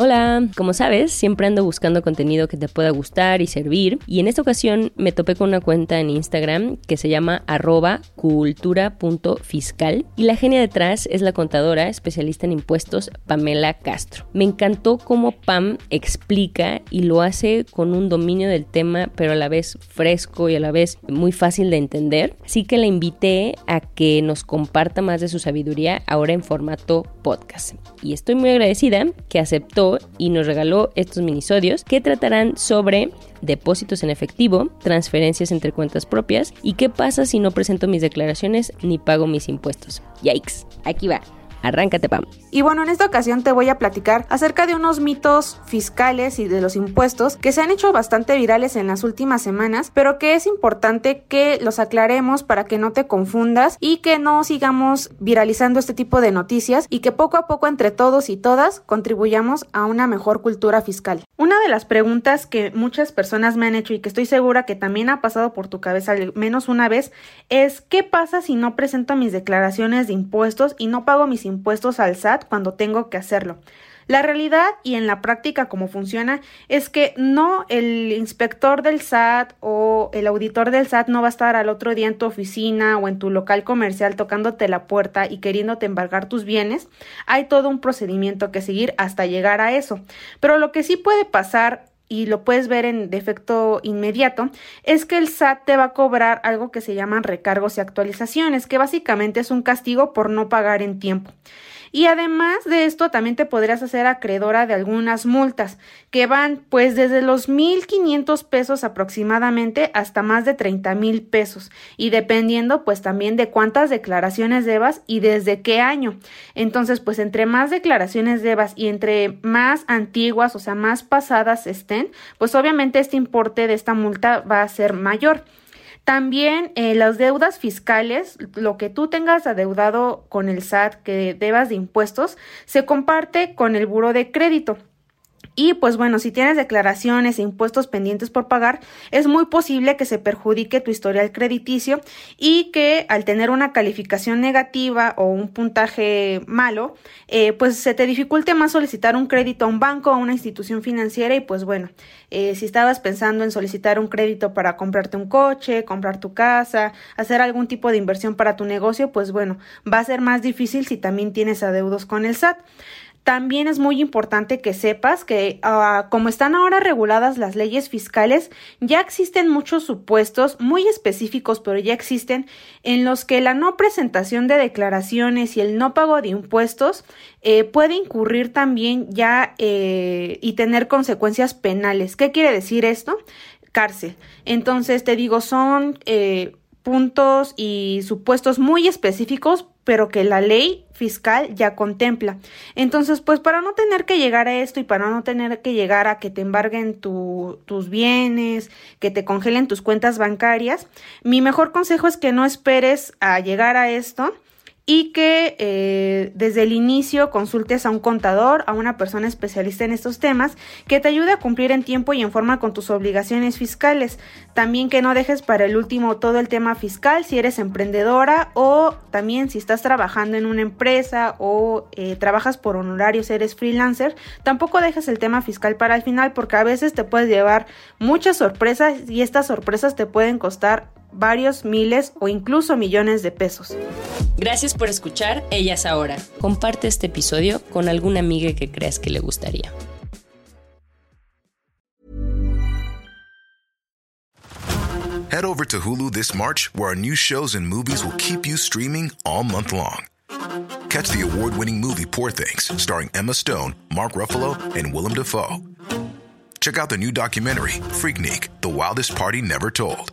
Hola, como sabes, siempre ando buscando contenido que te pueda gustar y servir y en esta ocasión me topé con una cuenta en Instagram que se llama arroba cultura.fiscal y la genia detrás es la contadora especialista en impuestos Pamela Castro. Me encantó cómo Pam explica y lo hace con un dominio del tema pero a la vez fresco y a la vez muy fácil de entender, así que la invité a que nos comparta más de su sabiduría ahora en formato podcast y estoy muy agradecida que aceptó y nos regaló estos minisodios que tratarán sobre depósitos en efectivo, transferencias entre cuentas propias y qué pasa si no presento mis declaraciones ni pago mis impuestos. Yikes, aquí va. Arráncate, Pam. Y bueno, en esta ocasión te voy a platicar acerca de unos mitos fiscales y de los impuestos que se han hecho bastante virales en las últimas semanas, pero que es importante que los aclaremos para que no te confundas y que no sigamos viralizando este tipo de noticias y que poco a poco entre todos y todas contribuyamos a una mejor cultura fiscal. Una de las preguntas que muchas personas me han hecho y que estoy segura que también ha pasado por tu cabeza al menos una vez es ¿qué pasa si no presento mis declaraciones de impuestos y no pago mis impuestos al SAT cuando tengo que hacerlo. La realidad y en la práctica cómo funciona es que no el inspector del SAT o el auditor del SAT no va a estar al otro día en tu oficina o en tu local comercial tocándote la puerta y queriéndote embargar tus bienes. Hay todo un procedimiento que seguir hasta llegar a eso. Pero lo que sí puede pasar y lo puedes ver en defecto inmediato, es que el SAT te va a cobrar algo que se llaman recargos y actualizaciones, que básicamente es un castigo por no pagar en tiempo. Y además de esto, también te podrías hacer acreedora de algunas multas, que van pues desde los 1.500 pesos aproximadamente hasta más de 30 mil pesos, y dependiendo pues también de cuántas declaraciones debas y desde qué año. Entonces, pues entre más declaraciones debas y entre más antiguas, o sea, más pasadas estén, pues obviamente este importe de esta multa va a ser mayor. También eh, las deudas fiscales, lo que tú tengas adeudado con el SAT que debas de impuestos, se comparte con el buro de crédito. Y pues bueno, si tienes declaraciones e impuestos pendientes por pagar, es muy posible que se perjudique tu historial crediticio y que al tener una calificación negativa o un puntaje malo, eh, pues se te dificulte más solicitar un crédito a un banco o a una institución financiera y pues bueno, eh, si estabas pensando en solicitar un crédito para comprarte un coche, comprar tu casa, hacer algún tipo de inversión para tu negocio, pues bueno, va a ser más difícil si también tienes adeudos con el SAT. También es muy importante que sepas que ah, como están ahora reguladas las leyes fiscales, ya existen muchos supuestos muy específicos, pero ya existen, en los que la no presentación de declaraciones y el no pago de impuestos eh, puede incurrir también ya eh, y tener consecuencias penales. ¿Qué quiere decir esto? Cárcel. Entonces, te digo, son eh, puntos y supuestos muy específicos, pero que la ley fiscal ya contempla. Entonces, pues para no tener que llegar a esto y para no tener que llegar a que te embarguen tus bienes, que te congelen tus cuentas bancarias, mi mejor consejo es que no esperes a llegar a esto y que eh, desde el inicio consultes a un contador, a una persona especialista en estos temas, que te ayude a cumplir en tiempo y en forma con tus obligaciones fiscales. También que no dejes para el último todo el tema fiscal si eres emprendedora o también si estás trabajando en una empresa o eh, trabajas por honorarios, eres freelancer, tampoco dejes el tema fiscal para el final porque a veces te puedes llevar muchas sorpresas y estas sorpresas te pueden costar varios miles o incluso millones de pesos. Gracias por escuchar Ellas Ahora. Comparte este episodio con alguna amiga que creas que le gustaría. Head over to Hulu this March, where our new shows and movies will keep you streaming all month long. Catch the award winning movie Poor Things, starring Emma Stone, Mark Ruffalo, and Willem Dafoe. Check out the new documentary, Freaknik The Wildest Party Never Told,